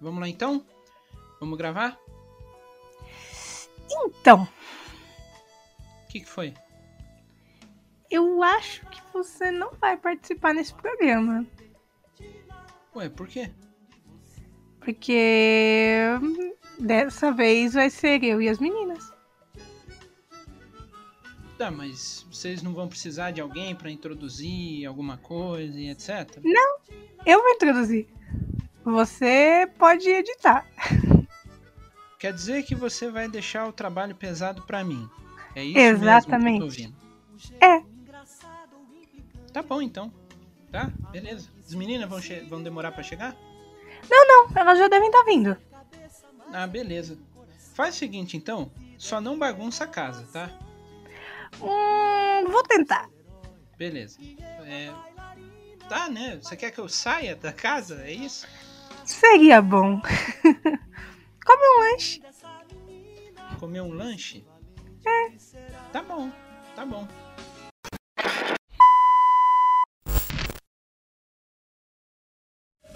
Vamos lá então? Vamos gravar? Então, O que, que foi? eu acho que você não vai participar nesse programa. Ué, por quê? Porque dessa vez vai ser eu e as meninas. Tá, mas vocês não vão precisar de alguém pra introduzir alguma coisa e etc? Eu vou introduzir. Você pode editar. Quer dizer que você vai deixar o trabalho pesado pra mim. É isso Exatamente. mesmo que eu tô ouvindo. É. Tá bom então. Tá, beleza. As meninas vão, vão demorar pra chegar? Não, elas já devem estar vindo. Ah, beleza. Faz o seguinte então, só não bagunça a casa, tá? Hum, vou tentar. Beleza. É... Tá, né? Você quer que eu saia da casa? É isso? Seria bom. Come um lanche. Comer um lanche? É. Tá bom, tá bom.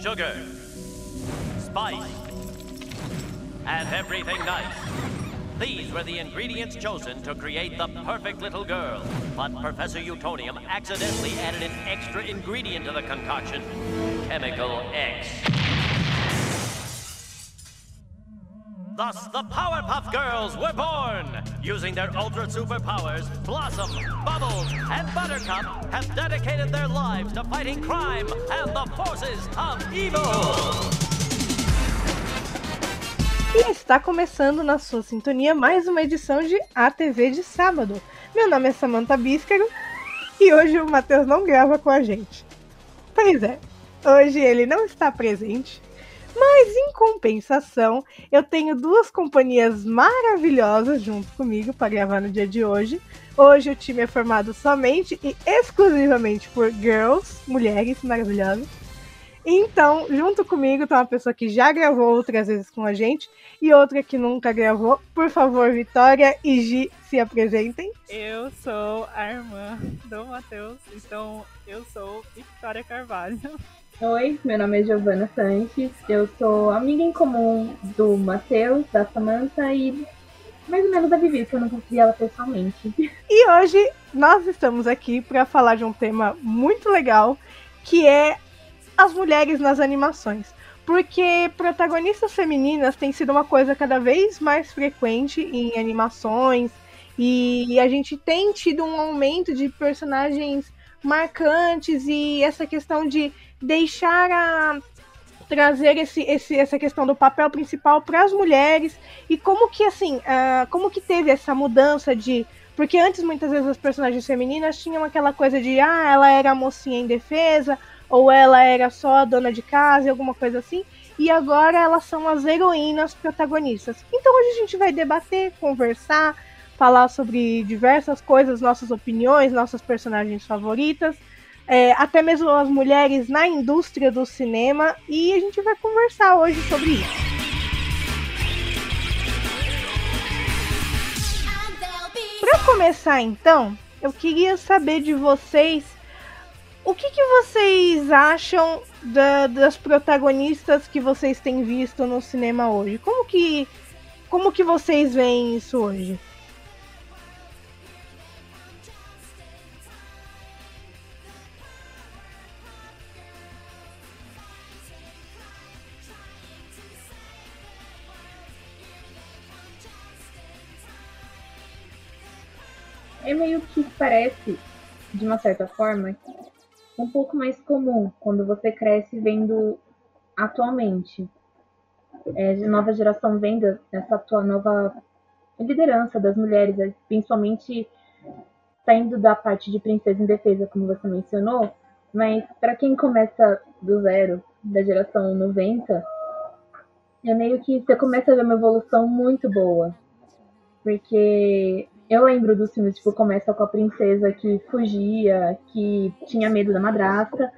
sugar, spice, and everything nice. These were the ingredients chosen to create the perfect little girl. But Professor Utonium accidentally added an extra ingredient to the concoction Chemical X. Thus, the Powerpuff Girls were born! Using their ultra superpowers, Blossom, Bubbles, and Buttercup have dedicated their lives to fighting crime and the forces of evil! E está começando na sua sintonia mais uma edição de ATV de sábado. Meu nome é Samantha Bíscaro e hoje o Matheus não grava com a gente. Pois é, hoje ele não está presente, mas em compensação eu tenho duas companhias maravilhosas junto comigo para gravar no dia de hoje. Hoje o time é formado somente e exclusivamente por girls, mulheres maravilhosas. Então, junto comigo tá uma pessoa que já gravou outras vezes com a gente e outra que nunca gravou. Por favor, Vitória e Gi, se apresentem. Eu sou a irmã do Matheus, então eu sou Victoria Carvalho. Oi, meu nome é Giovana Sanches, eu sou amiga em comum do Matheus, da Samantha e mais ou menos da Vivi, que eu não consegui ela pessoalmente. E hoje nós estamos aqui para falar de um tema muito legal, que é as mulheres nas animações. Porque protagonistas femininas tem sido uma coisa cada vez mais frequente em animações, e a gente tem tido um aumento de personagens marcantes e essa questão de deixar a trazer esse, esse, essa questão do papel principal para as mulheres e como que assim, ah, como que teve essa mudança de porque antes muitas vezes as personagens femininas tinham aquela coisa de ah, ela era a mocinha indefesa ou ela era só a dona de casa, alguma coisa assim, e agora elas são as heroínas protagonistas. Então hoje a gente vai debater, conversar, falar sobre diversas coisas, nossas opiniões, nossas personagens favoritas, é, até mesmo as mulheres na indústria do cinema, e a gente vai conversar hoje sobre isso. Para começar, então, eu queria saber de vocês o que, que vocês acham da- das protagonistas que vocês têm visto no cinema hoje. Como que, como que vocês veem isso hoje? É meio que parece, de uma certa forma, um pouco mais comum quando você cresce vendo atualmente. É, nova geração vendo essa tua nova liderança das mulheres, é, principalmente saindo da parte de princesa indefesa, como você mencionou, mas para quem começa do zero, da geração 90, é meio que você começa a ver uma evolução muito boa. Porque eu lembro dos filmes, tipo, começa com a princesa que fugia, que tinha medo da madrasta,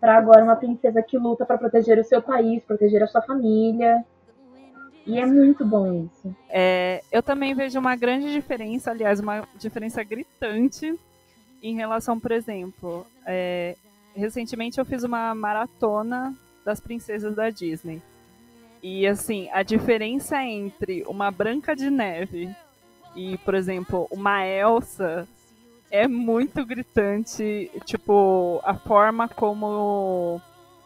para agora uma princesa que luta para proteger o seu país, proteger a sua família. E é muito bom isso. É, eu também vejo uma grande diferença, aliás, uma diferença gritante em relação, por exemplo, é, recentemente eu fiz uma maratona das princesas da Disney. E assim, a diferença entre uma Branca de Neve e, por exemplo, uma Elsa é muito gritante, tipo, a forma como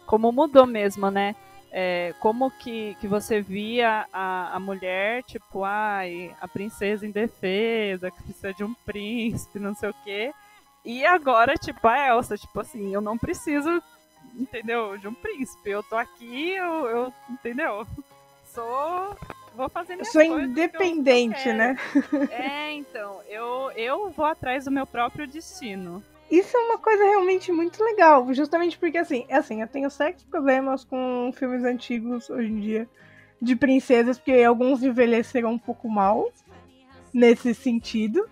como mudou mesmo, né? É, como que, que você via a, a mulher, tipo, ai, a princesa indefesa, que precisa de um príncipe, não sei o quê. E agora, tipo, a Elsa, tipo assim, eu não preciso, entendeu, de um príncipe. Eu tô aqui, eu, eu entendeu? Sou. Vou fazer minhas Eu sou eu- independente, que eu né? É, então, eu, eu vou atrás do meu próprio destino. Isso é uma coisa realmente muito legal, justamente porque assim, é assim, eu tenho sérios problemas com filmes antigos hoje em dia de princesas, porque alguns envelheceram um pouco mal nesse sentido.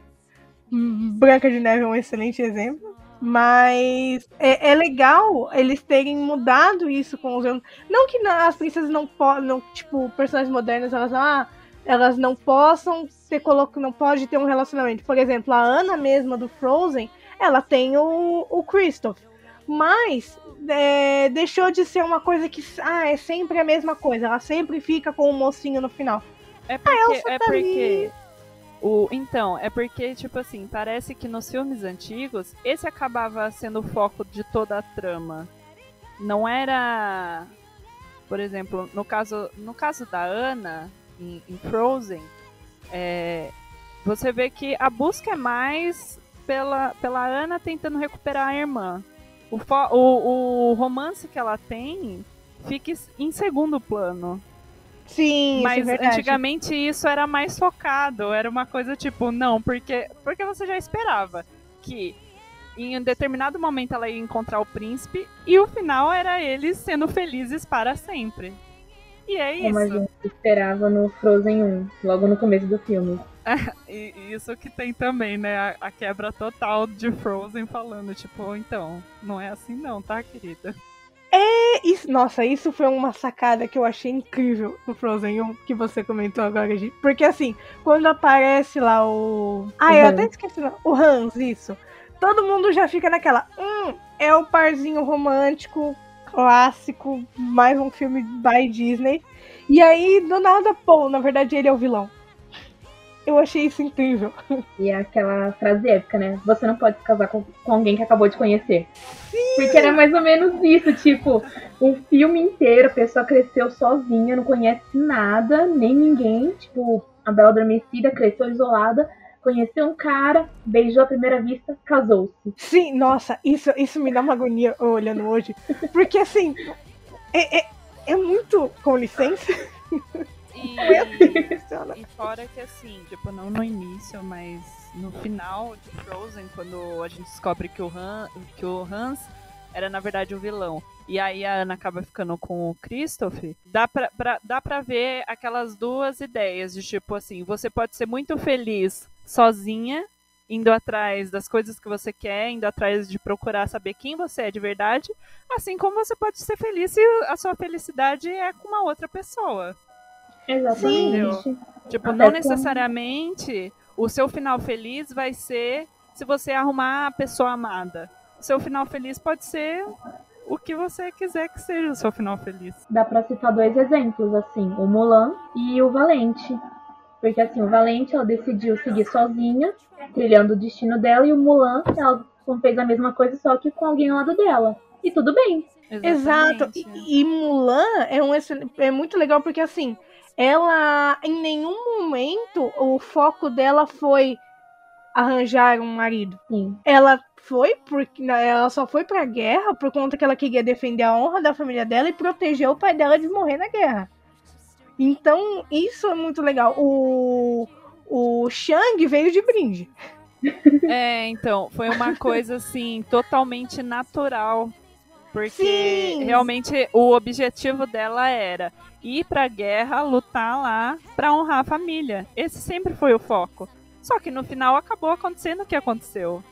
Branca de Neve é um excelente exemplo. Mas é, é legal eles terem mudado isso com os anos. Não que as princesas não podem, tipo, personagens modernos, elas, ah, elas não possam ter colo- não pode ter um relacionamento. Por exemplo, a Ana mesma do Frozen, ela tem o, o Christoph. Mas é, deixou de ser uma coisa que ah, é sempre a mesma coisa. Ela sempre fica com o mocinho no final. É porque, Elsa é tá porque o então, é porque tipo assim, parece que nos filmes antigos esse acabava sendo o foco de toda a trama. Não era, por exemplo, no caso, no caso da Anna em, em Frozen, é, você vê que a busca é mais pela, pela Anna tentando recuperar a irmã. O, o, o romance que ela tem fica em segundo plano. Sim, Mas isso é verdade. antigamente isso era mais focado, era uma coisa tipo, não, porque, porque você já esperava que em um determinado momento ela ia encontrar o príncipe e o final era eles sendo felizes para sempre. E é Como a isso. gente esperava no Frozen 1, logo no começo do filme. E e isso que tem também, né? A, a quebra total de Frozen falando, tipo, então, não é assim não, tá, querida? Isso- nossa, isso foi uma sacada que eu achei incrível no Frozen 1, que você comentou agora, Gi. Porque assim, quando aparece lá o. Ah, O eu Hans. até esqueci. O Hans, isso. Todo mundo já fica naquela. Hum, é o parzinho romântico, clássico, mais um filme by Disney. E aí, do nada, pô, na verdade ele é o vilão. Eu achei isso incrível. E é aquela frase épica, né? Você não pode se casar com, com alguém que acabou de conhecer. Porque era mais ou menos isso, tipo, um filme inteiro, a pessoa cresceu sozinha, não conhece nada, nem ninguém. Tipo, a Bela Adormecida cresceu isolada, conheceu um cara, beijou à primeira vista, casou-se. Sim, nossa, isso, isso me dá uma agonia olhando hoje. Porque assim, é, é, é muito. Com licença. E. E fora que assim, tipo, não no início, mas no final de Frozen, quando a gente descobre que o, Han, que o Hans era na verdade o vilão. E aí a Ana acaba ficando com o Christoph, dá pra, pra- dá pra ver aquelas duas ideias de tipo assim, você pode ser muito feliz sozinha, indo atrás das coisas que você quer, indo atrás de procurar saber quem você é de verdade, assim como você pode ser feliz se a sua felicidade é com uma outra pessoa. Exatamente. Tipo, Até não necessariamente o seu final feliz vai ser se você arrumar a pessoa amada. O seu final feliz pode ser o que você quiser que seja o seu final feliz. Dá pra citar dois exemplos, assim, o Mulan e o Valente. Porque assim, o Valente ela decidiu seguir sozinha, trilhando o destino dela, e o Mulan, ela fez a mesma coisa, só que com alguém ao lado dela. E tudo bem. Exato. Exatamente. E, e Mulan é, um é muito legal porque assim, ela em nenhum momento o foco dela foi arranjar um marido. Sim. Ela foi porque ela só foi pra guerra por conta que ela queria defender a honra da família dela e proteger o pai dela de morrer na guerra. Então, isso é muito legal. O o Shang veio de brinde. É, então, foi uma coisa assim, totalmente natural. Porque Sim. realmente o objetivo dela era ir pra guerra, lutar lá pra honrar a família. Esse sempre foi o foco. Só que no final acabou acontecendo o que aconteceu.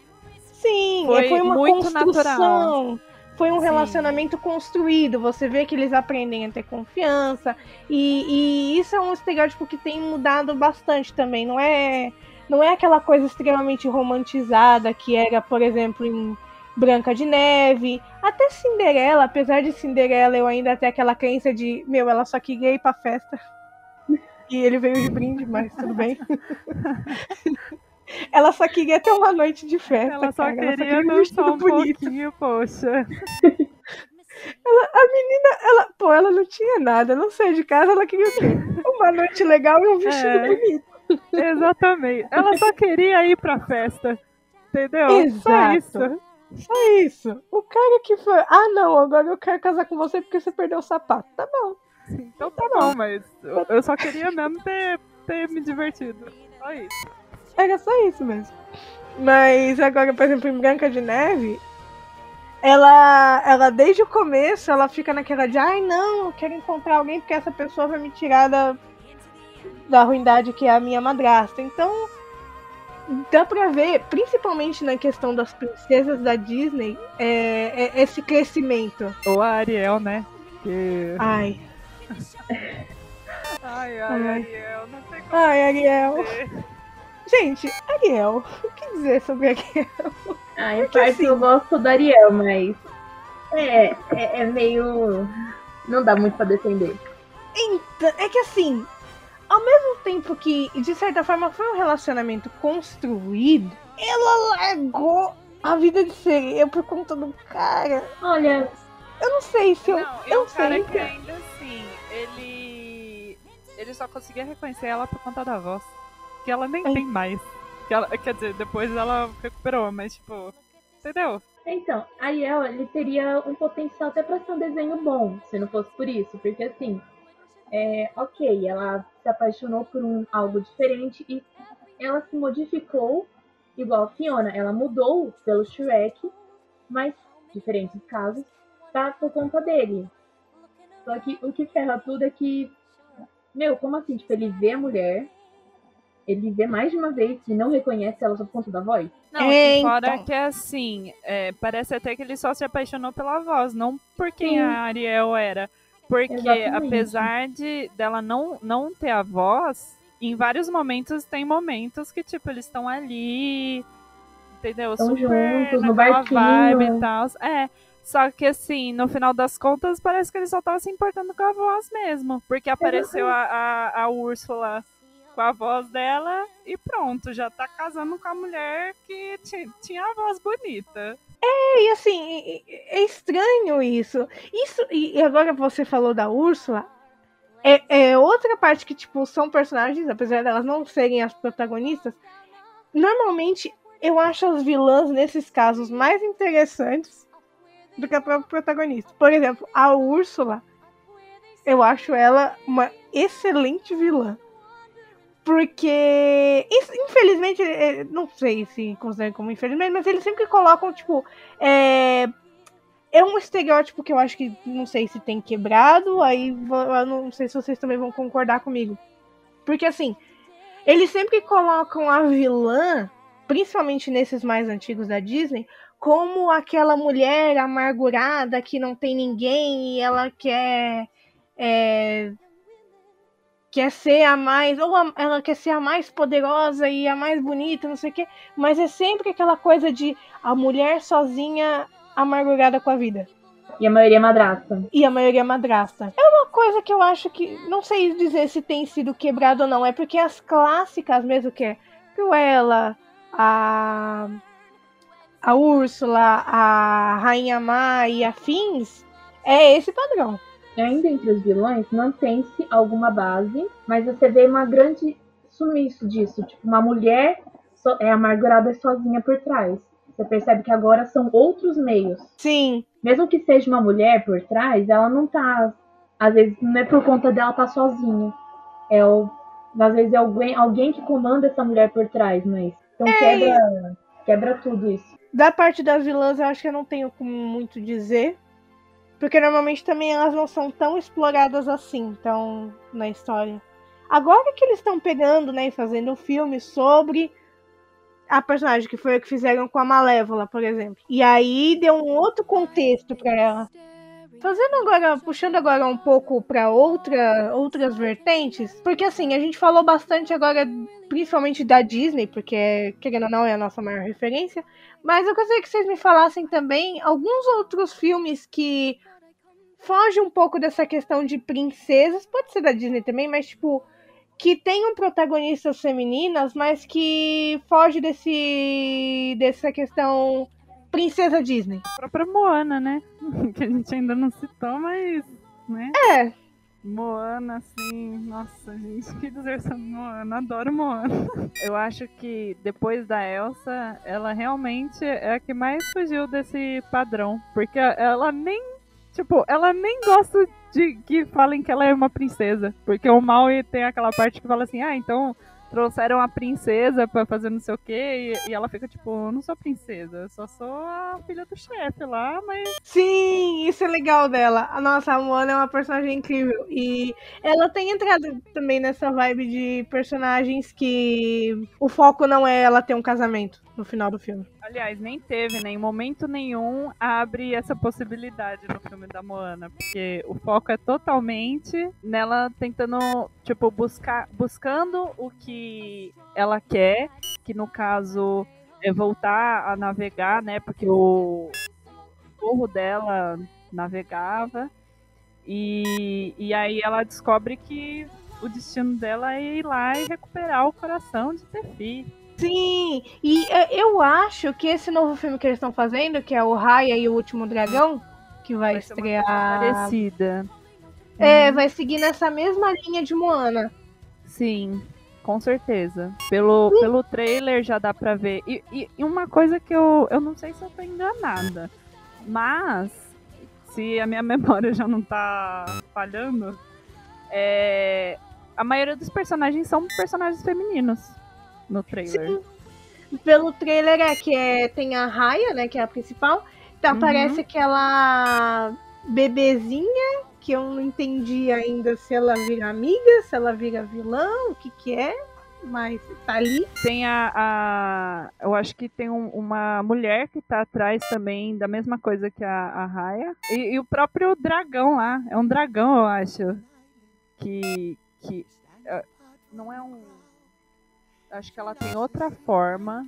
Sim, Foi foi, uma muito construção. natural. Foi um Sim. relacionamento construído. Você vê que eles aprendem a ter confiança. E, e isso é um estereótipo que tem mudado bastante também. Não é, não é aquela coisa extremamente romantizada que era, por exemplo, em, Branca de Neve, até Cinderela, apesar de Cinderela eu ainda ter aquela crença de, meu, ela só queria ir pra festa. E ele veio de brinde, mas tudo bem. ela só queria ter uma noite de festa. Ela só cara. queria um dançar vestido um bonito. pouquinho, poxa. Ela- a menina, ela, pô, ela não tinha nada, não sei de casa, ela queria ter uma noite legal e um vestido É. bonito. Exatamente. Ela só queria ir pra festa. Entendeu? Só Exato. isso. Só isso. O cara que foi, ah não, agora eu quero casar com você porque você perdeu o sapato. Tá bom. Então tá bom, mas eu- eu só queria mesmo ter, ter me divertido. Só isso. Era só isso mesmo. Mas agora, por exemplo, em Branca de Neve, ela, ela desde o começo, ela fica naquela de, ai não, eu quero encontrar alguém porque essa pessoa vai me tirar da, da ruindade que é a minha madrasta. Então, dá pra ver, principalmente na questão das princesas da Disney, é, é esse crescimento. Ou a Ariel, né? Que... Ai, Ai, ai, Ai. Ariel, não sei como ai, Ariel. dizer. Gente, Ariel, o que dizer sobre Ariel? Ah, em Porque parte assim- eu gosto do Ariel, mas. É, é, é meio. Não dá muito pra defender. Então, é que assim, ao mesmo tempo que, de certa forma, foi um relacionamento construído, ela largou a vida de sereia por conta do cara. Olha, Eu não sei se eu. Não, eu o cara sei. que ainda assim, ele. Ele só conseguia reconhecer ela por conta da voz. Que ela nem Ai. tem mais. Que ela, quer dizer, depois ela recuperou, mas tipo. Entendeu? então, Ariel, ele teria um potencial até pra ser um desenho bom, se não fosse por isso. Porque assim, é, ok, ela se apaixonou por um algo diferente e ela se modificou igual a Fiona. Ela mudou pelo Shrek, mas diferentes casos, tá por conta dele. Só que o que ferra tudo é que, meu, como assim? Tipo, ele vê a mulher, ele vê mais de uma vez e não reconhece ela só por conta da voz? Não, É, e fora então. que assim, é, parece até que ele só se apaixonou pela voz, não por quem Sim. a Ariel era. Porque Exatamente. apesar de dela não, não ter a voz, em vários momentos tem momentos que, tipo, eles estão ali, entendeu? Tão Super juntos, no barquinho. vibe e tal. É. Só que assim, no final das contas, parece que ele só tava se importando com a voz mesmo. Porque apareceu a, a, a Úrsula com a voz dela e pronto, já tá casando com a mulher que ti- tinha a voz bonita. E assim, é estranho isso. Isso, e agora você falou da Úrsula. É, é outra parte que, tipo, são personagens, apesar delas não serem as protagonistas. Normalmente, eu acho as vilãs, nesses casos, mais interessantes do que a própria protagonista. Por exemplo, a Úrsula, eu acho ela uma excelente vilã. Porque, infelizmente, é, não sei se considera como infelizmente, mas eles sempre colocam, tipo, é, é um estereótipo que eu acho que não sei se tem quebrado, aí eu não sei se vocês também vão concordar comigo. Porque assim, eles sempre colocam a vilã, principalmente nesses mais antigos da Disney, como aquela mulher amargurada que não tem ninguém e ela quer. é, quer ser a mais. Ou a- ela quer ser a mais poderosa e a mais bonita, não sei o quê. Mas é sempre aquela coisa de a mulher sozinha amargurada com a vida. E a maioria é madrasta. E a maioria é madrasta. É uma coisa que eu acho que. Não sei dizer se tem sido quebrado ou não. É porque as clássicas mesmo, que é Cruella, a. A Úrsula, a Rainha Má e afins, é esse padrão. Ainda entre os vilões, mantém-se alguma base, mas você vê uma grande sumiço disso. Tipo, uma mulher so- é amargurada sozinha por trás. Você percebe que agora são outros meios. Sim, Mesmo que seja uma mulher por trás, ela não tá. Às vezes não é por conta dela tá sozinha. É o, às vezes é alguém, alguém que comanda essa mulher por trás, não é isso? Então quebra, quebra tudo isso. Da parte das vilãs, eu acho que eu não tenho como muito dizer. Porque normalmente também elas não são tão exploradas assim, tão na história. Agora que eles estão pegando, né, e fazendo um filme sobre a personagem, que foi o que fizeram com a Malévola, por exemplo. E aí deu um outro contexto pra ela. Fazendo agora, puxando agora um pouco para outra, outras vertentes, porque assim, a gente falou bastante agora, principalmente da Disney, porque querendo ou não é a nossa maior referência, mas eu gostaria que vocês me falassem também alguns outros filmes que fogem um pouco dessa questão de princesas, pode ser da Disney também, mas tipo, que tenham protagonistas femininas, mas que foge desse dessa questão princesa Disney. A própria Moana, né? Que a gente ainda não citou, mas. Né? É. Moana, assim, nossa, gente, que dizer sobre Moana, adoro Moana. Eu acho que depois da Elsa, ela realmente é a que mais fugiu desse padrão, porque ela nem, tipo, ela nem gosta de que falem que ela é uma princesa, porque o mal tem aquela parte que fala assim, ah, então trouxeram a princesa pra fazer não sei o quê, e, e ela fica tipo, não sou princesa, eu só sou a filha do chefe lá, mas. Sim, isso é legal dela. A nossa Moana é uma personagem incrível. E ela tem entrado também nessa vibe de personagens que o foco não é ela ter um casamento no final do filme. Aliás, nem teve, né? Em momento nenhum abre essa possibilidade no filme da Moana, porque o foco é totalmente nela tentando, tipo, buscar, buscando o que ela quer, que no caso é voltar a navegar, né? Porque o burro dela navegava. E, e aí ela descobre que o destino dela é ir lá e recuperar o coração de Tefi. Sim, e é, eu acho que esse novo filme que eles estão fazendo, que é o Raya e o Último Dragão, que vai, Vai estrear. parecida. É, vai seguir nessa mesma linha de Moana. Sim, com certeza. Pelo, pelo trailer já dá pra ver. E, e- e uma coisa que eu, eu não sei se eu tô enganada, mas se a minha memória já não tá falhando, é, a maioria dos personagens são personagens femininos no trailer. Pelo trailer é que é, tem a Raya, né, que é a principal. Então Uhum. aparece aquela bebezinha que eu não entendi ainda se ela vira amiga, se ela vira vilã, o que que é, mas tá ali. Tem a, a- Eu acho que tem um- uma mulher que tá atrás também da mesma coisa que a, a Raya. E, e o próprio dragão lá. É um dragão, eu acho. Que. que é, não é um. Acho que ela tem outra forma.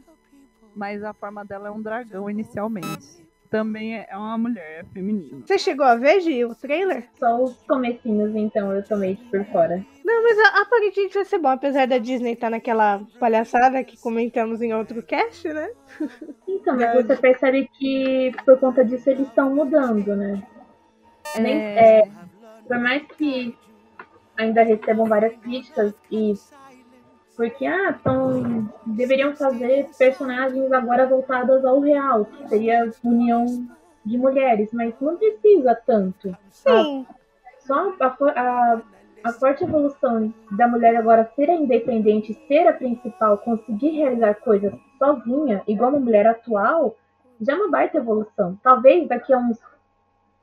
Mas a forma dela é um dragão inicialmente. Também é uma mulher, é feminina. Você chegou a ver, Gi, o trailer? Só os comecinhos, então, eu tomei por fora. Não, mas a- aparentemente vai ser bom, apesar da Disney estar naquela palhaçada que comentamos em outro cast, né? Então, mas você percebe que por conta disso eles estão mudando, né? Nem- É, Por mais que ainda recebam várias críticas e porque ah, tão, deveriam fazer personagens agora voltadas ao real, que seria união de mulheres, mas não precisa tanto. Sim. Só a, a, a forte evolução da mulher agora ser a independente, ser a principal, conseguir realizar coisas sozinha, igual uma mulher atual, já é uma baita evolução. Talvez daqui a uns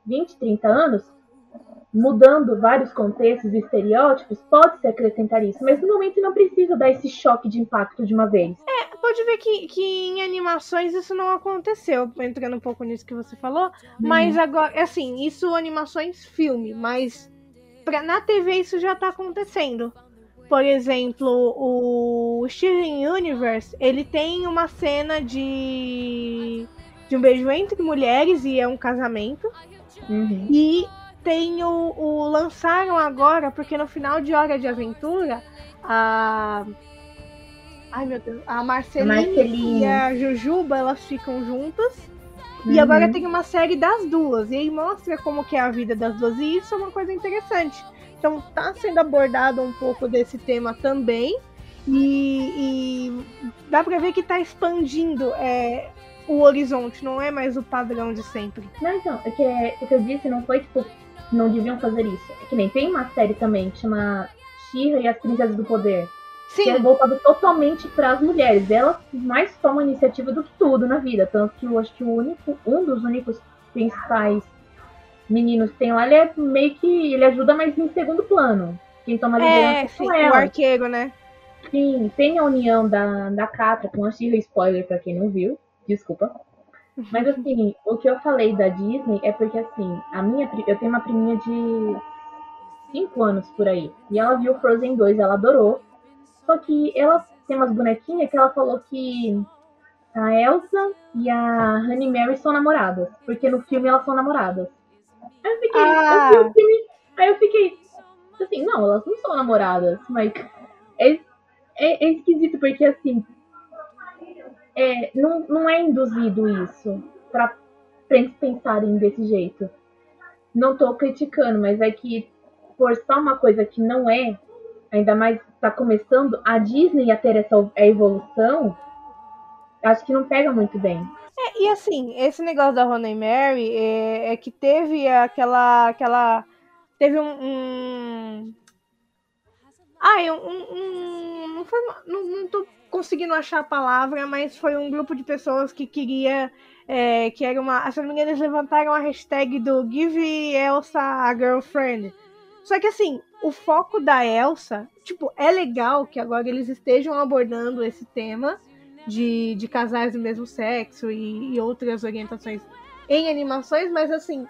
20, 30 anos, mudando vários contextos e estereótipos, pode se acrescentar isso, mas no momento não precisa dar esse choque de impacto de uma vez. Pode ver que, que em animações isso não aconteceu, entrando um pouco nisso que você falou, mas agora, assim, isso animações filme, mas pra, na TV isso já tá acontecendo. Por exemplo, o Steven Universe, ele tem uma cena de de um beijo entre mulheres e é um casamento. Uhum. E tem o, o- lançaram agora, porque no final de Hora de Aventura, a. Ai meu Deus, a Marceline, Marceline. e a Jujuba elas ficam juntas. E Uhum. agora tem uma série das duas. E aí mostra como que é a vida das duas. E isso é uma coisa interessante. Então tá sendo abordado um pouco desse tema também. E, e dá pra ver que tá expandindo é, o horizonte, não é mais o padrão de sempre. Não, então, é que é, o que eu disse não foi tipo, não deviam fazer isso. É que nem tem uma série também que chama She-Ra e as Princesas do Poder. Que é Sim, voltado totalmente para as mulheres. Elas mais tomam iniciativa do que tudo na vida. Tanto que eu acho que o único, um dos únicos principais meninos que tem lá, ele é meio que. ele ajuda, mas em segundo plano. Quem toma a é, liderança sim, são o arqueiro, né? Sim, tem a união da, da Catra com a Shira, spoiler pra quem não viu, desculpa. Mas assim, o que eu falei da Disney é porque assim, a minha, eu tenho uma priminha de 5 anos por aí. E ela viu Frozen 2, ela adorou. Só que ela tem umas bonequinhas que ela falou que a Elsa e a Honey Mary são namoradas. Porque no filme elas são namoradas. Aí eu fiquei, Ah. eu filme, aí eu fiquei assim, não, elas não são namoradas, mas é, é, é esquisito porque assim é, não, não é induzido isso eles pensarem desse jeito. Não tô criticando, mas é que forçar uma coisa que não é, ainda mais tá começando a Disney a ter essa a evolução, acho que não pega muito bem. É, e assim, esse negócio da Rona e Mary é, é que teve aquela. aquela teve um. um... Ai, um. um, um- não, foi, não, não tô conseguindo achar a palavra, mas foi um grupo de pessoas que queria. é, que era uma. Se eu não me engano, eles levantaram a hashtag do Give Elsa a Girlfriend. Só que assim, o foco da Elsa, tipo, é legal que agora eles estejam abordando esse tema de, de casais do mesmo sexo e, e outras orientações em animações, mas assim,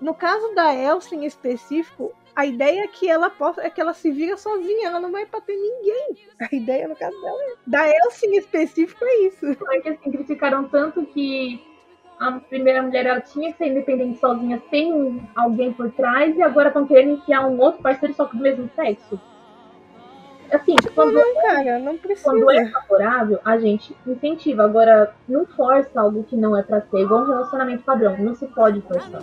no caso da Elsa em específico, a ideia é que ela possa, é que ela se vira sozinha, ela não vai bater ninguém. A ideia no caso dela é. Da Elsa em específico é isso. Porque assim, criticaram tanto que a primeira mulher ela tinha que ser independente sozinha, sem alguém por trás, e agora estão querendo enfiar um outro parceiro só que do mesmo sexo. Assim, quando, Não, cara, não precisa. quando é favorável, a gente incentiva. Agora, não força algo que não é pra ser, igual um relacionamento padrão. Não se pode forçar.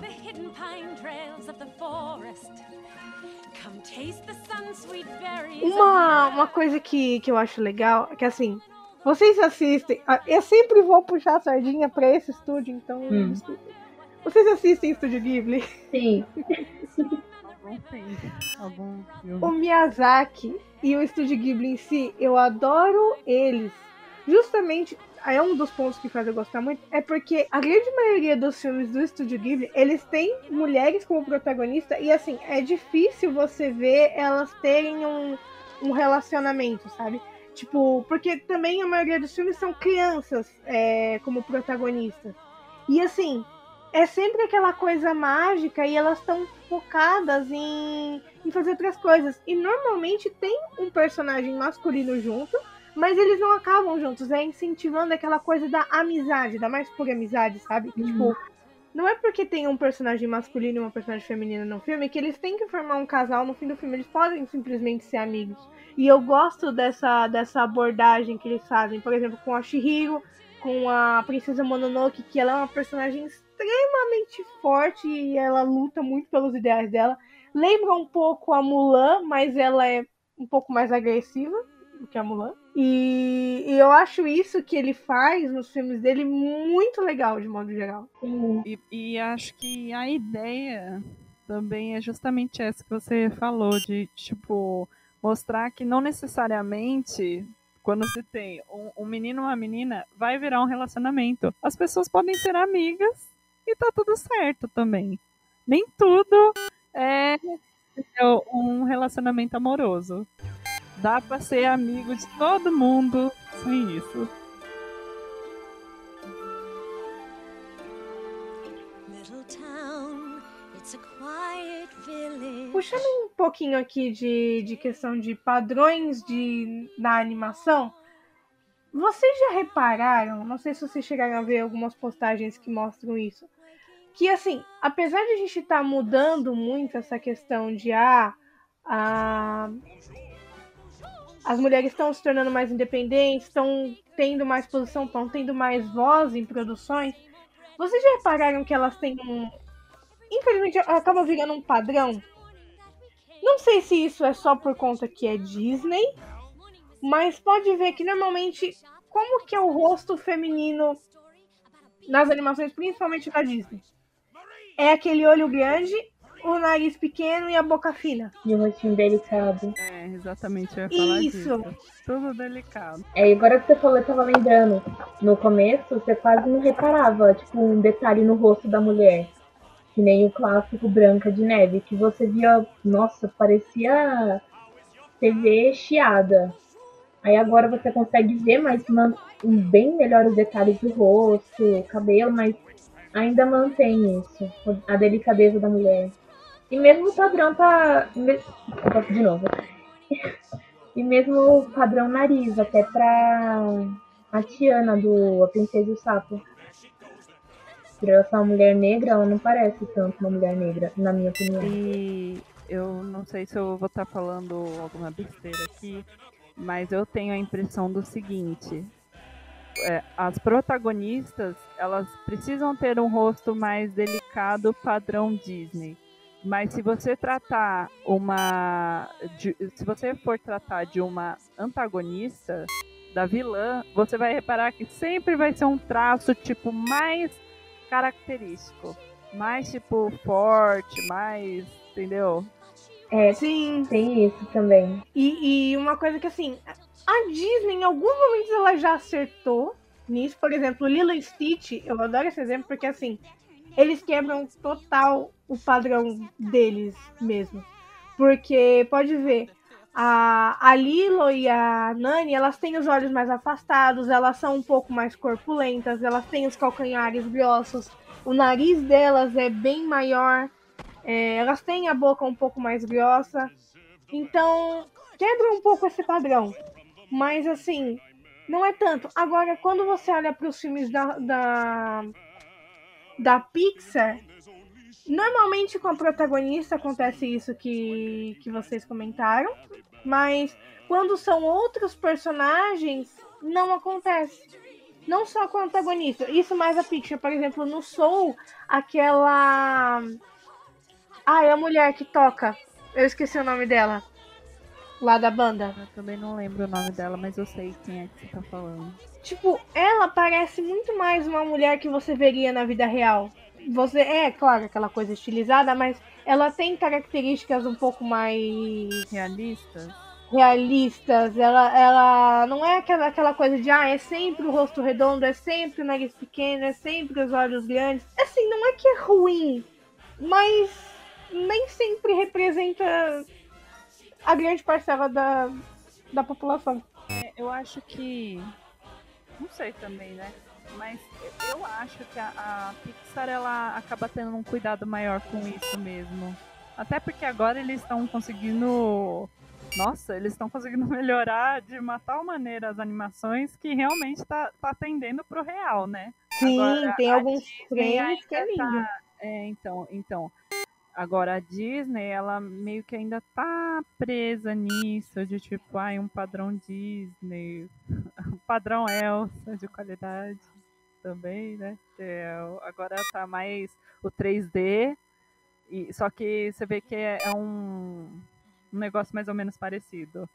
Uma, the uma coisa que, que eu acho legal é que assim, vocês assistem. ah, Eu sempre vou puxar a sardinha pra esse estúdio, então. Hum. Vocês assistem Estúdio Ghibli? Sim. O Miyazaki e o Estúdio Ghibli em si, eu adoro eles. Justamente, é um dos pontos que faz eu gostar muito, é porque a grande maioria dos filmes do Estúdio Ghibli, eles têm mulheres como protagonista e assim, é difícil você ver elas terem um, um relacionamento, sabe? Tipo, porque também a maioria dos filmes são crianças é, como protagonistas. E assim, é sempre aquela coisa mágica e elas estão focadas em, em fazer outras coisas. E normalmente tem um personagem masculino junto, mas eles não acabam juntos. É incentivando aquela coisa da amizade, da mais pura amizade, sabe? Que, Tipo, não é porque tem um personagem masculino e uma personagem feminina no filme que eles têm que formar um casal no fim do filme. Eles podem simplesmente ser amigos. E eu gosto dessa, dessa abordagem que eles fazem, por exemplo, com a Shihiro, com a Princesa Mononoke, que ela é uma personagem extremamente forte e ela luta muito pelos ideais dela. Lembra um pouco a Mulan, mas ela é um pouco mais agressiva do que a Mulan. E, e eu acho isso que ele faz nos filmes dele muito legal, de modo geral. E, e acho que a ideia também é justamente essa que você falou, de tipo, mostrar que não necessariamente quando se tem um, um menino e uma menina, vai virar um relacionamento. As pessoas podem ser amigas e tá tudo certo também. Nem tudo é um relacionamento amoroso. Dá pra ser amigo de todo mundo sem isso. little town. It's a quiet village. Puxando um pouquinho aqui de, de questão de padrões de, na animação, vocês já repararam, não sei se vocês chegaram a ver algumas postagens que mostram isso, que assim, apesar de a gente estar mudando muito essa questão de ah, a, as mulheres estão se tornando mais independentes, estão tendo mais posição, estão tendo mais voz em produções, vocês já repararam que elas têm um. Infelizmente acaba virando um padrão não sei se isso é só por conta que é Disney, mas pode ver que normalmente como que é o rosto feminino nas animações, principalmente da Disney. É aquele olho grande, o nariz pequeno e a boca fina. E um rostinho delicado. É, exatamente, eu ia falar Isso. disso. Tudo delicado. É, agora que você falou, eu tava lembrando. No começo, você quase não reparava, tipo, um detalhe no rosto da mulher. Que nem o clássico Branca de Neve, que você via, nossa, parecia TV chiada. Aí agora você consegue ver mais bem melhor os detalhes do rosto, o cabelo, mas ainda mantém isso, a delicadeza da mulher. E mesmo o padrão tá. De novo. E mesmo o padrão nariz, até pra a Tiana do A Princesa e o Sapo. Por ela ser uma mulher negra, ela não parece tanto uma mulher negra, na minha opinião. E eu não sei se eu vou estar tá falando alguma besteira aqui, mas eu tenho a impressão do seguinte. É, as protagonistas, elas precisam ter um rosto mais delicado padrão Disney. Mas se você tratar uma. De, se você for tratar de uma antagonista, da vilã, você vai reparar que sempre vai ser um traço tipo mais característico, mais tipo forte, mais, entendeu? É, sim, tem isso também. E, e uma coisa que assim, a Disney em alguns momentos ela já acertou nisso, por exemplo, Lilo e Stitch, eu adoro esse exemplo porque assim, eles quebram total o padrão deles mesmo. Porque pode ver, a, a Lilo e a Nani, elas têm os olhos mais afastados, elas são um pouco mais corpulentas, elas têm os calcanhares grossos, o nariz delas é bem maior, é, elas têm a boca um pouco mais grossa. Então, quebra um pouco esse padrão. Mas, assim, não é tanto. Agora, quando você olha para os filmes da, da, da Pixar, Normalmente com a protagonista acontece isso que, que vocês comentaram, mas quando são outros personagens, não acontece. Não só com a antagonista, isso mais a Pixar, por exemplo, no Soul, aquela. Ah, é a mulher que toca. Eu esqueci o nome dela. Lá da banda. Eu também não lembro o nome dela, mas eu sei quem é que você tá falando. Tipo, ela parece muito mais uma mulher que você veria na vida real você é, claro, aquela coisa estilizada, mas ela tem características um pouco mais realistas. Realistas, ela, ela não é aquela, aquela coisa de ah, é sempre o rosto redondo, é sempre o nariz pequeno, é sempre os olhos grandes. Assim, não é que é ruim, mas nem sempre representa a grande parcela da, da população. É, eu acho que. Não sei também, né? Mas eu acho que a, a, Pixar ela acaba tendo um cuidado maior com isso mesmo. Até porque agora eles estão conseguindo. Nossa, eles estão conseguindo melhorar de uma tal maneira as animações que realmente está tá atendendo pro real, né? Sim, agora, tem alguns frames que é lindo. Tá... É, então, então. Agora a Disney, ela meio que ainda tá presa nisso, de tipo, ai, um padrão Disney, um padrão Elsa de qualidade também, né? É, agora tá mais o 3D, e, só que você vê que é, é um, um negócio mais ou menos parecido.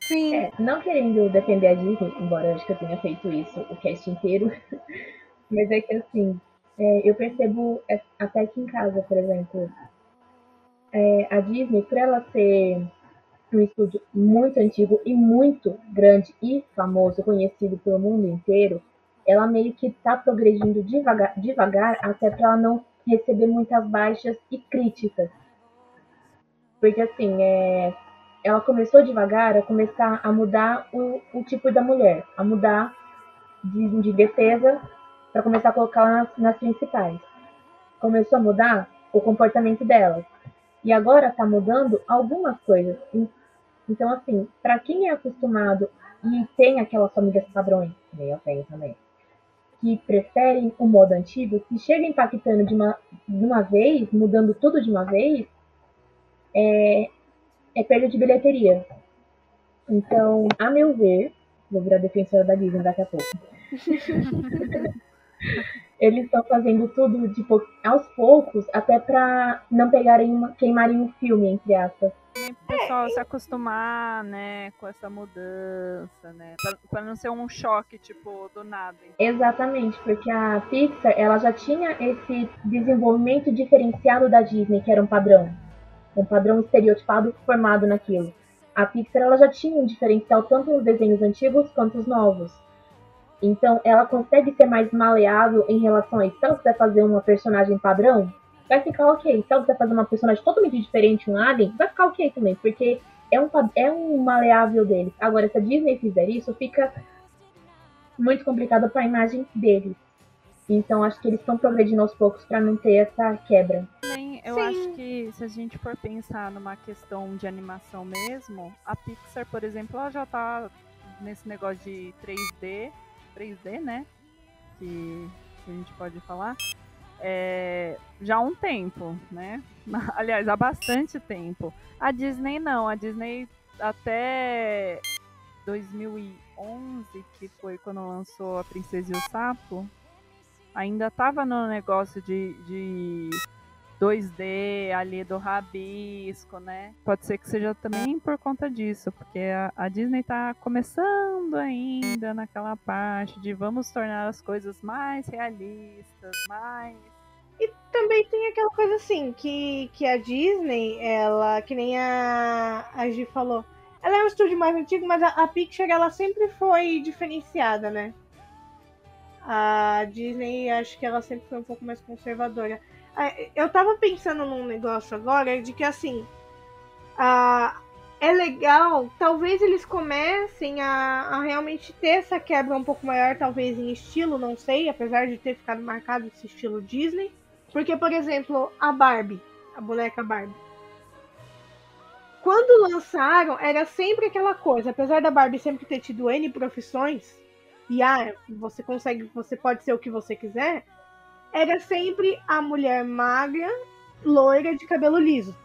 Sim. É, não querendo defender a Disney, embora eu acho que eu tenha feito isso o cast inteiro, mas é que assim, é, eu percebo é, até aqui em casa, por exemplo, é, a Disney, por ela ser um estúdio muito antigo e muito grande e famoso, conhecido pelo mundo inteiro, ela meio que está progredindo devagar, devagar até para ela não receber muitas baixas e críticas. Porque assim, é, ela começou devagar a começar a mudar o, o tipo da mulher, a mudar de, de defesa para começar a colocar nas, nas principais. Começou a mudar o comportamento delas. E agora está mudando algumas coisas. Então, assim, para quem é acostumado e tem aquelas famílias padrões, nem eu tenho também, que preferem o modo antigo, que chega impactando de uma, de uma vez, mudando tudo de uma vez, é, é perda de bilheteria. Então, a meu ver, vou virar defensora da Disney daqui a pouco. Eles estão fazendo tudo pou... aos poucos, até para não pegarem uma... queimarem o filme, entre aspas o pessoal se acostumar, né, com essa mudança, né, para não ser um choque, tipo, do nada. Exatamente, porque a Pixar, ela já tinha esse desenvolvimento diferenciado da Disney, que era um padrão, um padrão estereotipado formado naquilo. A Pixar, ela já tinha um diferencial tanto nos desenhos antigos quanto os novos. Então, ela consegue ser mais maleável em relação a isso. Se ela quiser fazer uma personagem padrão, vai ficar ok. Se ela quiser fazer uma personagem totalmente diferente, um alien, vai ficar ok também, porque é um, é um maleável deles. Agora, se a Disney fizer isso, fica muito complicado para a imagem deles. Então, acho que eles estão progredindo aos poucos para não ter essa quebra. Também, eu Sim. acho que se a gente for pensar numa questão de animação mesmo, a Pixar, por exemplo, ela já tá nesse negócio de 3D, 3D, né? Que, que a gente pode falar. é, já há um tempo, né? Aliás, há bastante tempo. A Disney não, a Disney até 2011, que foi quando lançou A Princesa e o Sapo, ainda tava no negócio de, de 2D ali do rabisco, né? Pode ser que seja também por conta disso, porque a, a Disney tá começando ainda naquela parte de vamos tornar as coisas mais realistas, mais Também tem aquela coisa assim, que, que a Disney, ela, que nem a, a Gi falou, ela é um estúdio mais antigo, mas a, a Pixar ela sempre foi diferenciada, né? A Disney, acho que ela sempre foi um pouco mais conservadora. Ah, Eu tava pensando num negócio agora de que assim, é legal, talvez eles comecem a, a realmente ter essa quebra um pouco maior, talvez em estilo, não sei, apesar de ter ficado marcado esse estilo Disney. Porque, por exemplo, a Barbie, a boneca Barbie. Quando lançaram, era sempre aquela coisa, apesar da Barbie sempre ter tido N profissões, e ah, você consegue, você pode ser o que você quiser, era sempre a mulher magra, loira de cabelo liso.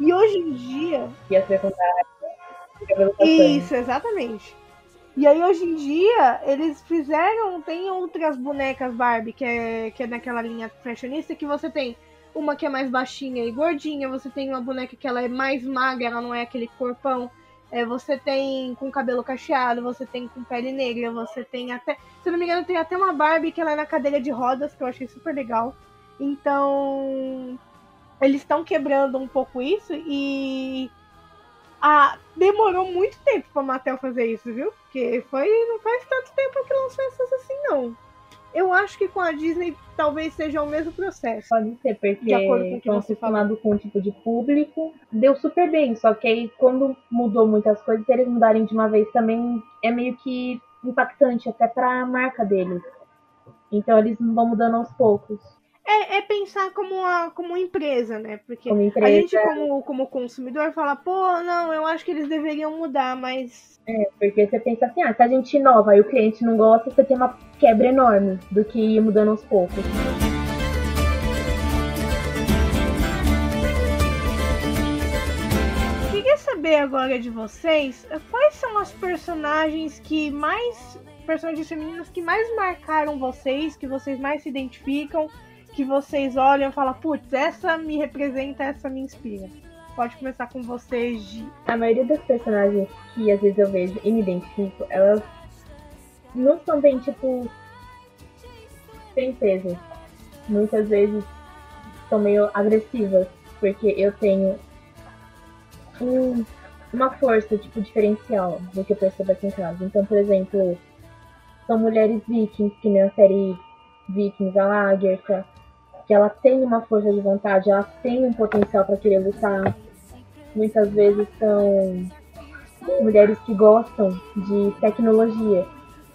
E hoje em dia, E a secundária, isso, exatamente. E aí hoje em dia eles fizeram, tem outras bonecas Barbie que é, que é naquela linha fashionista que você tem uma que é mais baixinha e gordinha, você tem uma boneca que ela é mais magra, ela não é aquele corpão. É, você tem com cabelo cacheado, você tem com pele negra, você tem até, se não me engano, tem até uma Barbie que ela é na cadeira de rodas, que eu achei super legal. Então, eles estão quebrando um pouco isso e ah, demorou muito tempo pra Mattel fazer isso, viu? Porque foi, não faz tanto tempo que lançou essas assim, não. Eu acho que com a Disney talvez seja o mesmo processo. Pode ser, porque De acordo com o que estão você acostumados com um tipo de público. Deu super bem, só que aí quando mudou muitas coisas, se eles mudarem de uma vez também é meio que impactante até pra marca deles. Então eles vão mudando aos poucos. É, é pensar como uma como empresa, né? Porque Como a empresa. gente, como, como consumidor, fala, pô, não, eu acho que eles deveriam mudar, mas Porque você pensa assim, ah, se a gente inova e o cliente não gosta, você tem uma quebra enorme do que ir mudando aos poucos. Queria saber agora de vocês eh, quais são as personagens que mais. personagens femininas que mais marcaram vocês, que vocês mais se identificam, que vocês olham e falam, putz, essa me representa, essa me inspira. Pode começar com vocês. A maioria das personagens que às vezes eu vejo e me identifico, elas não são bem, tipo, princesas. Muitas vezes são meio agressivas, porque eu tenho um- uma força, tipo, diferencial do que eu percebo aqui em casa. Então, por exemplo, são mulheres vikings, que nem a série Vikings, a Lagertha, que ela tem uma força de vontade, ela tem um potencial para querer lutar. Muitas vezes são mulheres que gostam de tecnologia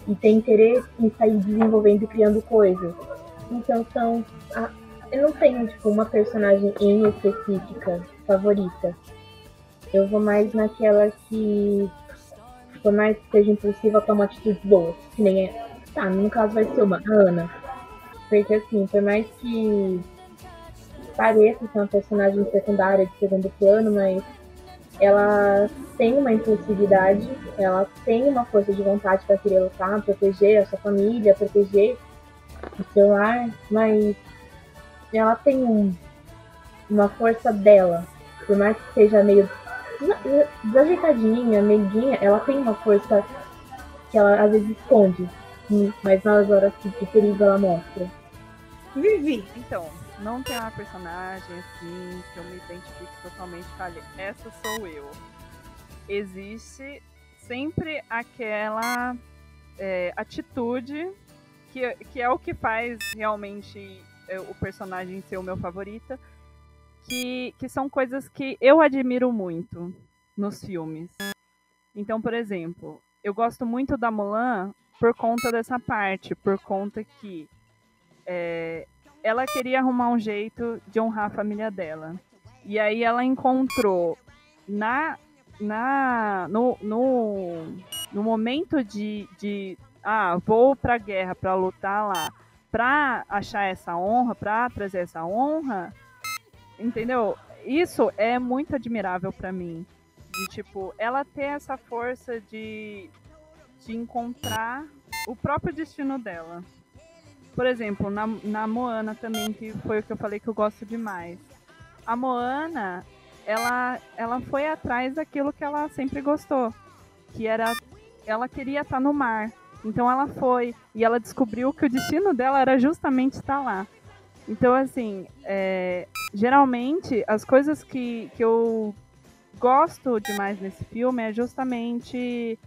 e têm interesse em sair desenvolvendo e criando coisas. Então são. a- eu não tenho tipo, uma personagem em específica favorita. Eu vou mais naquela que, por mais que seja impulsiva, toma atitudes boas. Que nem é. Tá, no caso vai ser uma a Ana. Porque assim, por mais que pareça ser uma personagem secundária de segundo plano, mas ela tem uma impulsividade, ela tem uma força de vontade para querer lutar, proteger a sua família, proteger o seu lar, mas ela tem um, uma força dela, por mais que seja meio desa- desajeitadinha, meiguinha, ela tem uma força que ela às vezes esconde, mas nas horas de perigo ela mostra. Vivi. Então, não tem uma personagem assim que eu me identifique totalmente e fale, essa sou eu. Existe sempre aquela é, atitude que, que é o que faz realmente é, o personagem ser o meu favorito, que, que são coisas que eu admiro muito. nos filmes. Então, por exemplo, eu gosto muito da Mulan por conta dessa parte, por conta que é, ela queria arrumar um jeito de honrar a família dela. E aí ela encontrou na, na no, no, no momento de, de ah, vou pra guerra para lutar lá, pra achar essa honra, pra trazer essa honra, entendeu? Isso é muito admirável para mim. De tipo, ela ter essa força de, de encontrar o próprio destino dela. Por exemplo, na, na Moana também, que foi o que eu falei que eu gosto demais. A Moana, ela, ela foi atrás daquilo que ela sempre gostou, que era ela queria estar no mar. Então ela foi e ela descobriu que o destino dela era justamente estar lá. Então, assim, é, geralmente as coisas que, que eu gosto demais nesse filme é justamente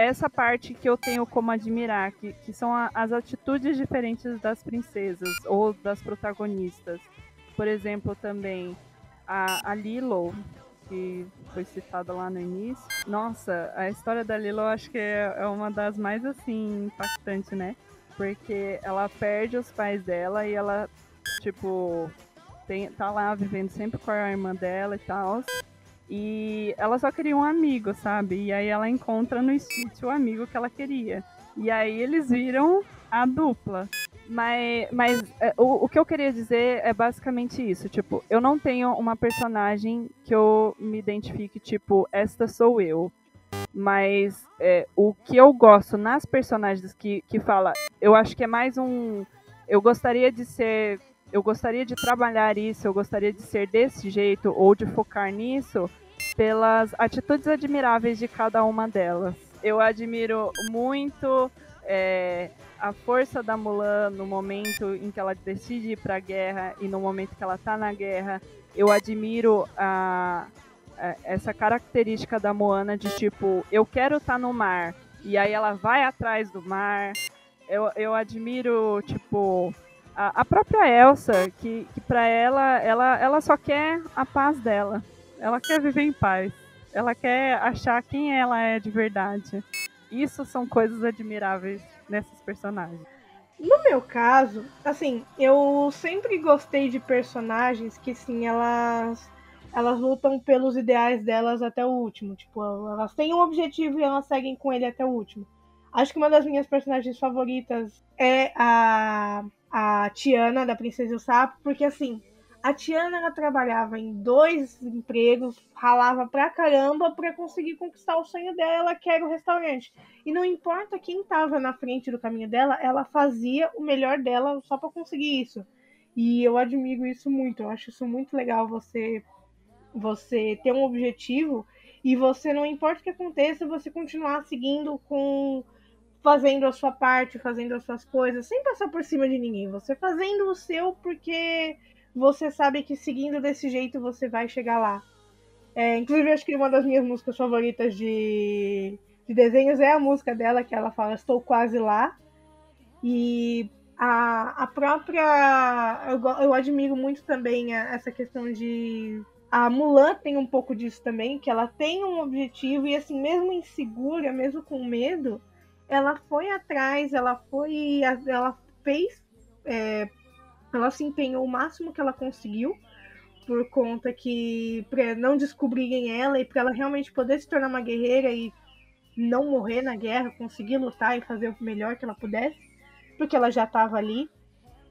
essa parte que eu tenho como admirar, que, que são a, as atitudes diferentes das princesas ou das protagonistas. Por exemplo, também a, a Lilo, que foi citada lá no início. Nossa, a história da Lilo eu acho que é, é uma das mais assim impactantes, né? Porque ela perde os pais dela e ela, tipo, tem, tá lá vivendo sempre com a irmã dela e tal. E ela só queria um amigo, sabe? E aí ela encontra no Stitch o amigo que ela queria. E aí eles viram a dupla. Mas, mas é, o, o que eu queria dizer é basicamente isso. Tipo, eu não tenho uma personagem que eu me identifique, tipo, esta sou eu. Mas é, o que eu gosto nas personagens que, que fala, eu acho que é mais um. Eu gostaria de ser. Eu gostaria de trabalhar isso, eu gostaria de ser desse jeito, ou de focar nisso, pelas atitudes admiráveis de cada uma delas. Eu admiro muito é, a força da Mulan no momento em que ela decide ir para a guerra e no momento que ela está na guerra. Eu admiro a, a, essa característica da Moana de tipo, eu quero estar tá no mar e aí ela vai atrás do mar. Eu, eu admiro tipo a, a própria Elsa que, que para ela, ela ela só quer a paz dela. Ela quer viver em paz. Ela quer achar quem ela é de verdade. Isso são coisas admiráveis nessas personagens. No meu caso, assim, eu sempre gostei de personagens que, sim, elas elas lutam pelos ideais delas até o último. Tipo, elas têm um objetivo e elas seguem com ele até o último. Acho que uma das minhas personagens favoritas é a, a Tiana, da Princesa e o Sapo, porque assim, a Tiana ela trabalhava em dois empregos, ralava pra caramba pra conseguir conquistar o sonho dela, que era o restaurante. E não importa quem tava na frente do caminho dela, ela fazia o melhor dela só para conseguir isso. E eu admiro isso muito. Eu acho isso muito legal você você ter um objetivo e você não importa o que aconteça, você continuar seguindo com fazendo a sua parte, fazendo as suas coisas, sem passar por cima de ninguém. Você fazendo o seu porque você sabe que seguindo desse jeito você vai chegar lá. É, inclusive, acho que uma das minhas músicas favoritas de, de desenhos é a música dela, que ela fala Estou quase lá. E a, a própria. Eu, eu admiro muito também a, essa questão de. A Mulan tem um pouco disso também, que ela tem um objetivo e, assim, mesmo insegura, mesmo com medo, ela foi atrás, ela foi. Ela fez é, ela se empenhou o máximo que ela conseguiu por conta que para não descobrirem ela e para ela realmente poder se tornar uma guerreira e não morrer na guerra, conseguir lutar e fazer o melhor que ela pudesse, porque ela já estava ali.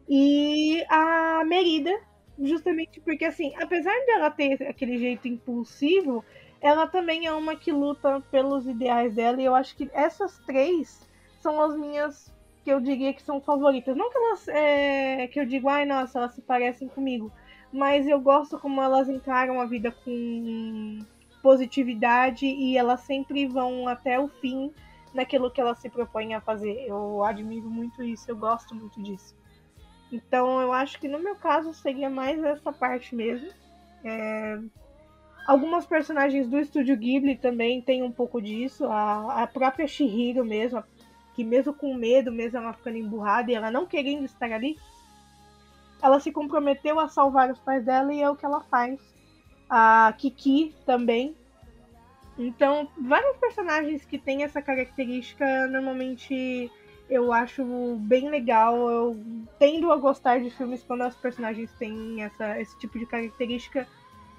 E a Merida, justamente porque assim, apesar dela ter aquele jeito impulsivo, ela também é uma que luta pelos ideais dela e eu acho que essas três são as minhas que eu diria que são favoritas. Não que elas. É, que eu digo, ai, nossa, elas se parecem comigo. Mas eu gosto como elas encaram a vida com positividade e elas sempre vão até o fim naquilo que elas se propõem a fazer. Eu admiro muito isso, eu gosto muito disso. Então eu acho que no meu caso seria mais essa parte mesmo. É... Algumas personagens do estúdio Ghibli também tem um pouco disso. A, a própria Shihiro mesmo, que mesmo com medo, mesmo ela ficando emburrada e ela não querendo estar ali, ela se comprometeu a salvar os pais dela e é o que ela faz. A Kiki também, Então, vários personagens que têm essa característica, normalmente eu acho bem legal. Eu tendo a gostar de filmes quando os personagens têm essa, esse tipo de característica,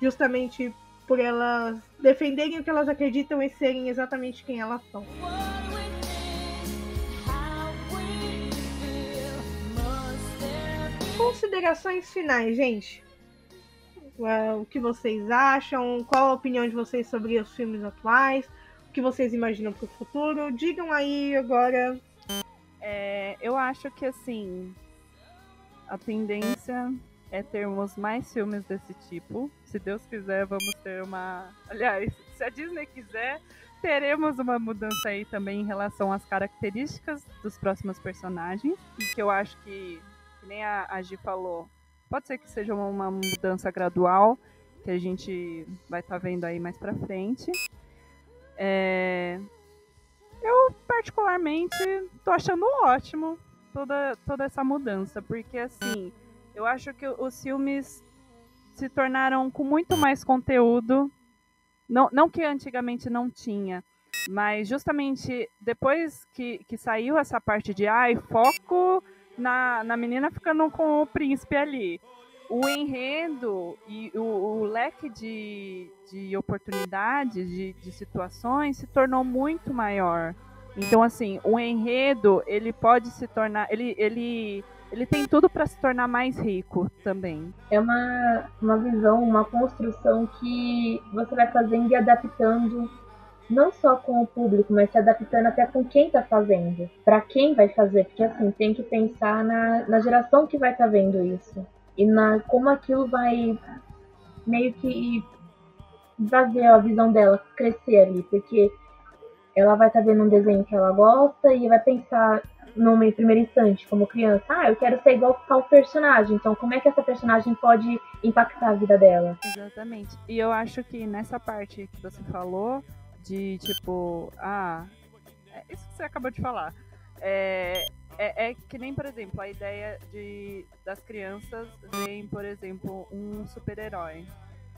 justamente por elas defenderem o que elas acreditam e serem exatamente quem elas são. Considerações finais, gente. O que vocês acham? Qual a opinião de vocês sobre os filmes atuais? O que vocês imaginam para o futuro? Digam aí agora. É, eu acho que assim a tendência é termos mais filmes desse tipo. Se Deus quiser, vamos ter uma. Aliás, se a Disney quiser, teremos uma mudança aí também em relação às características dos próximos personagens. E que eu acho que, que nem a, a Gi falou, pode ser que seja uma mudança gradual, que a gente vai estar tá vendo aí mais pra frente. É... Eu, particularmente, tô achando ótimo toda, toda essa mudança, porque assim eu acho que os filmes se tornaram com muito mais conteúdo. Não, não que antigamente não tinha, mas justamente depois que, que saiu essa parte de ai, foco na, na menina ficando com o príncipe ali. O enredo e o, o leque de, de oportunidades, de, de situações, se tornou muito maior. Então, assim, o enredo, ele pode se tornar. Ele, ele ele tem tudo para se tornar mais rico também. É uma, uma visão, uma construção que você vai fazendo e adaptando não só com o público, mas se adaptando até com quem está fazendo, para quem vai fazer, porque assim tem que pensar na, na geração que vai estar tá vendo isso e na como aquilo vai meio que vai ver a visão dela crescer ali, porque ela vai estar tá vendo um desenho que ela gosta e vai pensar numa primeira instante, como criança, ah, eu quero ser igual tal personagem, então como é que essa personagem pode impactar a vida dela? Exatamente. E eu acho que nessa parte que você falou, de tipo, ah, é isso que você acabou de falar. É, é, é, que nem, por exemplo, a ideia de das crianças verem, por exemplo, um super-herói.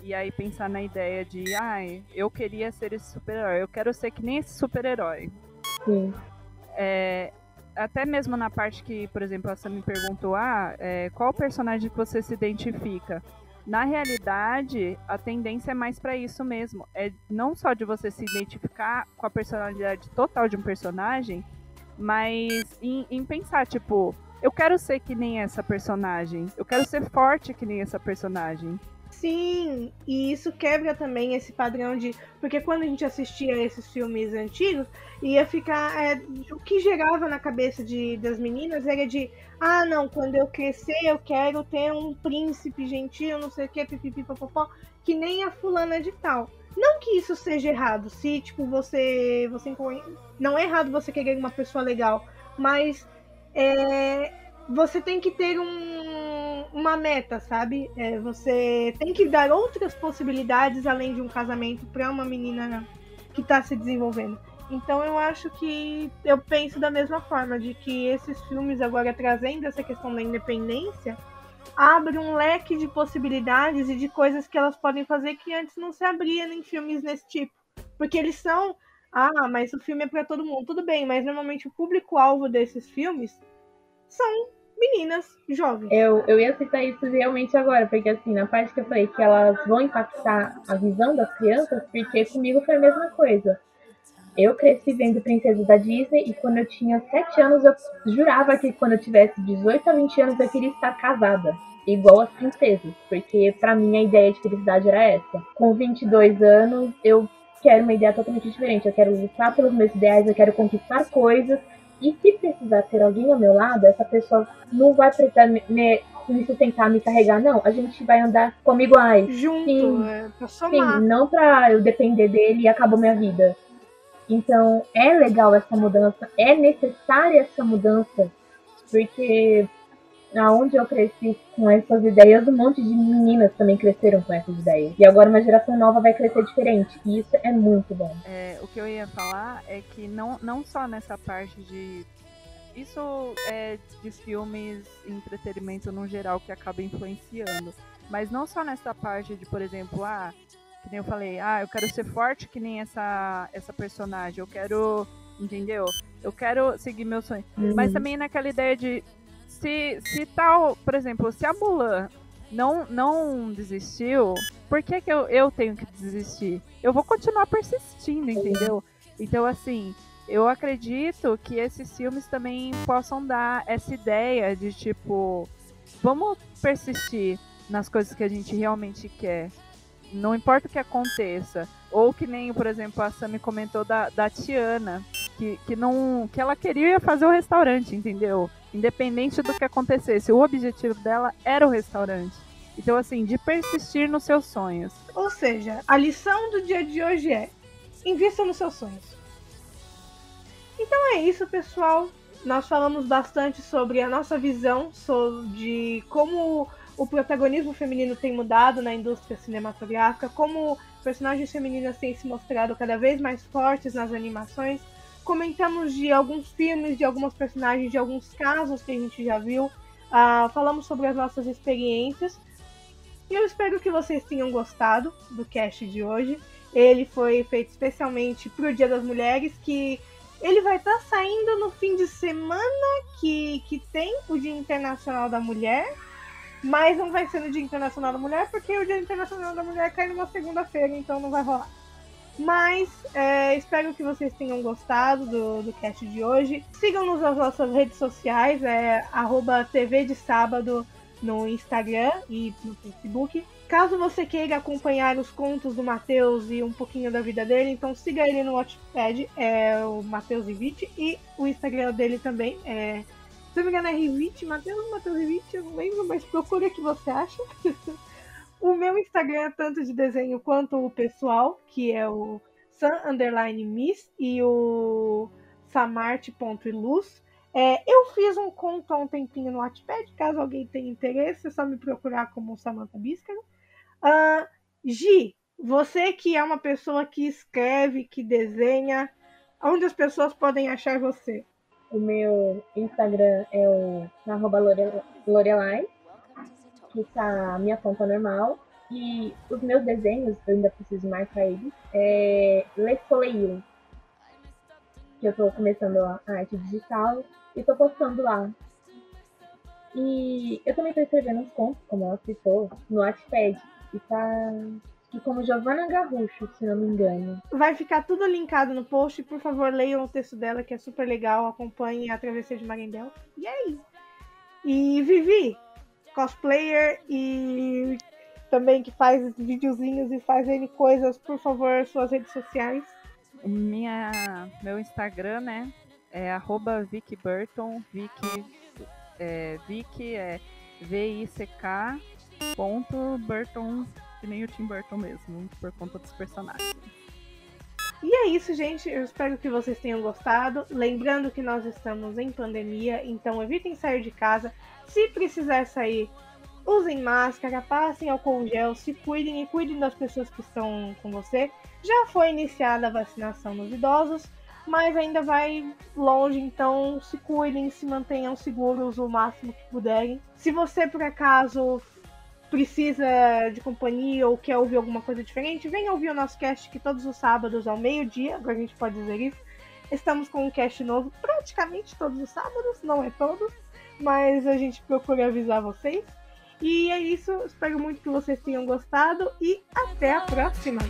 E aí pensar na ideia de, ai, ah, eu queria ser esse super-herói, eu quero ser que nem esse super-herói. Sim. É, até mesmo na parte que, por exemplo, a Sam me perguntou, ah, é, qual personagem que você se identifica? Na realidade, a tendência é mais para isso mesmo. É não só de você se identificar com a personalidade total de um personagem, mas em, em pensar, tipo, eu quero ser que nem essa personagem. Eu quero ser forte que nem essa personagem. Sim, e isso quebra também esse padrão de. Porque quando a gente assistia esses filmes antigos, ia ficar. É, o que gerava na cabeça de, das meninas era de. Ah, não, quando eu crescer eu quero ter um príncipe gentil, não sei o que, pipipipopopó, que nem a fulana de tal. Não que isso seja errado, se, tipo, você. você não é errado você querer uma pessoa legal, mas. É, você tem que ter um, uma meta, sabe? É, você tem que dar outras possibilidades além de um casamento para uma menina que está se desenvolvendo. Então eu acho que eu penso da mesma forma, de que esses filmes agora trazendo essa questão da independência abre um leque de possibilidades e de coisas que elas podem fazer que antes não se abria em filmes nesse tipo. Porque eles são, ah, mas o filme é para todo mundo. Tudo bem, mas normalmente o público-alvo desses filmes são meninas jovens. Eu, eu ia citar isso realmente agora, porque assim, na parte que eu falei que elas vão impactar a visão das crianças, porque comigo foi a mesma coisa. Eu cresci vendo Princesa da Disney e quando eu tinha 7 anos eu jurava que quando eu tivesse 18 a 20 anos eu queria estar casada. Igual as princesas, porque para mim a ideia de felicidade era essa. Com 22 anos eu quero uma ideia totalmente diferente. Eu quero lutar pelos meus ideais, eu quero conquistar coisas e se precisar ter alguém ao meu lado, essa pessoa não vai precisar me, me, me sustentar, me carregar, não. A gente vai andar comigo aí. Junto, sim, é, pra somar. Sim, não pra eu depender dele e acabou minha vida. Então, é legal essa mudança, é necessária essa mudança, porque aonde eu cresci com essas ideias, um monte de meninas também cresceram com essas ideias. E agora uma geração nova vai crescer diferente. E isso é muito bom. É, o que eu ia falar é que não, não só nessa parte de. Isso é de filmes e entretenimento no geral que acaba influenciando. Mas não só nessa parte de, por exemplo, ah, que nem eu falei, ah, eu quero ser forte que nem essa, essa personagem, eu quero, entendeu? Eu quero seguir meu sonho. Uhum. Mas também naquela ideia de se, se tal, por exemplo, se a Mulan não, não desistiu, por que, que eu, eu tenho que desistir? Eu vou continuar persistindo, entendeu? Então, assim, eu acredito que esses filmes também possam dar essa ideia de tipo, vamos persistir nas coisas que a gente realmente quer. Não importa o que aconteça. Ou que nem, por exemplo, a Sammy comentou da, da Tiana, que, que, não, que ela queria fazer o restaurante, entendeu? Independente do que acontecesse. O objetivo dela era o restaurante. Então, assim, de persistir nos seus sonhos. Ou seja, a lição do dia de hoje é: invista nos seus sonhos. Então é isso, pessoal. Nós falamos bastante sobre a nossa visão sobre como o protagonismo feminino tem mudado na indústria cinematográfica, como personagens femininas têm se mostrado cada vez mais fortes nas animações. Comentamos de alguns filmes, de algumas personagens, de alguns casos que a gente já viu. Uh, falamos sobre as nossas experiências. E eu espero que vocês tenham gostado do cast de hoje. Ele foi feito especialmente para o Dia das Mulheres, que ele vai estar tá saindo no fim de semana que, que tem o Dia Internacional da Mulher. Mas não vai ser no Dia Internacional da Mulher, porque o Dia Internacional da Mulher cai numa segunda-feira, então não vai rolar. Mas é, espero que vocês tenham gostado do, do cast de hoje. Sigam-nos nas nossas redes sociais, é arroba TV de Sábado no Instagram e no Facebook. Caso você queira acompanhar os contos do Matheus e um pouquinho da vida dele, então siga ele no Watchpad, é o Matheus Ivite, e o Instagram dele também é se não me engano é Rivite, Matheus, Matheus Rivite, eu não lembro, mas procura o que você acha. o meu Instagram é tanto de desenho quanto o pessoal, que é o Sun Underline Miss e o samarte.iluz. É, eu fiz um conto há um tempinho no Wattpad, caso alguém tenha interesse, é só me procurar como Samantha Bíscaro. Uh, Gi, você que é uma pessoa que escreve, que desenha, onde as pessoas podem achar você? O meu Instagram é o arroba Lorelai, que está a minha conta normal. E os meus desenhos, eu ainda preciso marcar eles, é Le Soleil, que eu estou começando a arte digital e estou postando lá. E eu também estou escrevendo uns contos, como ela citou, no Wattpad. E tá e como Giovanna Garrucho, se não me engano. Vai ficar tudo linkado no post. Por favor, leiam o texto dela, que é super legal. Acompanhem a Travessia de Marindel. E aí? E Vivi, cosplayer e também que faz videozinhos e faz N coisas. Por favor, suas redes sociais. Minha, meu Instagram, né? É arroba Vicky Burton. Vicky é, Vicky é V-I-C-K ponto Burton que nem o Tim Burton mesmo, por conta dos personagens. E é isso, gente. Eu espero que vocês tenham gostado. Lembrando que nós estamos em pandemia, então evitem sair de casa. Se precisar sair, usem máscara, passem álcool gel, se cuidem e cuidem das pessoas que estão com você. Já foi iniciada a vacinação nos idosos, mas ainda vai longe, então se cuidem, se mantenham seguros o máximo que puderem. Se você por acaso precisa de companhia ou quer ouvir alguma coisa diferente, venha ouvir o nosso cast que todos os sábados ao meio-dia, agora a gente pode dizer isso. Estamos com um cast novo praticamente todos os sábados, não é todos, mas a gente procura avisar vocês. E é isso, espero muito que vocês tenham gostado e até a próxima!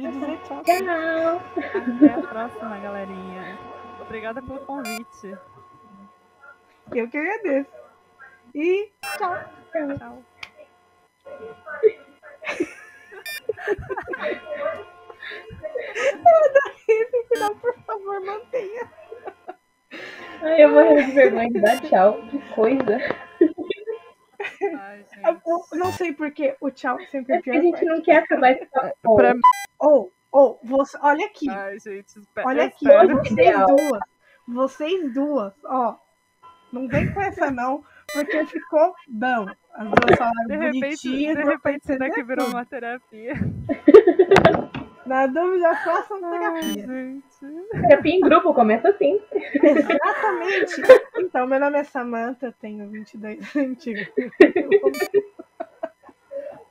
Pode dizer tchau. Tchau! Até a próxima, galerinha. Obrigada pelo convite. Eu que agradeço. E tchau. Tchau. Esse final, por favor, mantenha. Ai, eu morrendo de vergonha de dar tchau. Que coisa. Ai, Eu- gente. eu não sei porque o tchau sempre é pior. a gente não quer acabar esse papo. Pra... Ou, ou, você, olha aqui. Ai, gente, espera. Olha aqui, vocês duas. Vocês duas, ó. Não vem com essa não, porque ficou bom. As duas falaram De repente, bonitinho. de repente daqui entender virou uma terapia. Na dúvida, façam Ai, terapia. gente. Terapia em grupo começa assim. Exatamente. Então, meu nome é Samantha, eu tenho 22. Mentira.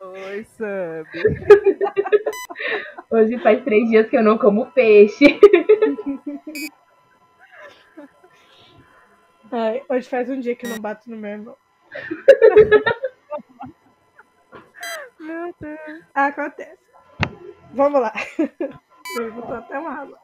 Oi, Sam. Hoje faz três dias que eu não como peixe. Ai, hoje faz um dia que eu não bato no meu irmão. Meu Deus. Acontece. Vamos lá. Eu botou até uma água.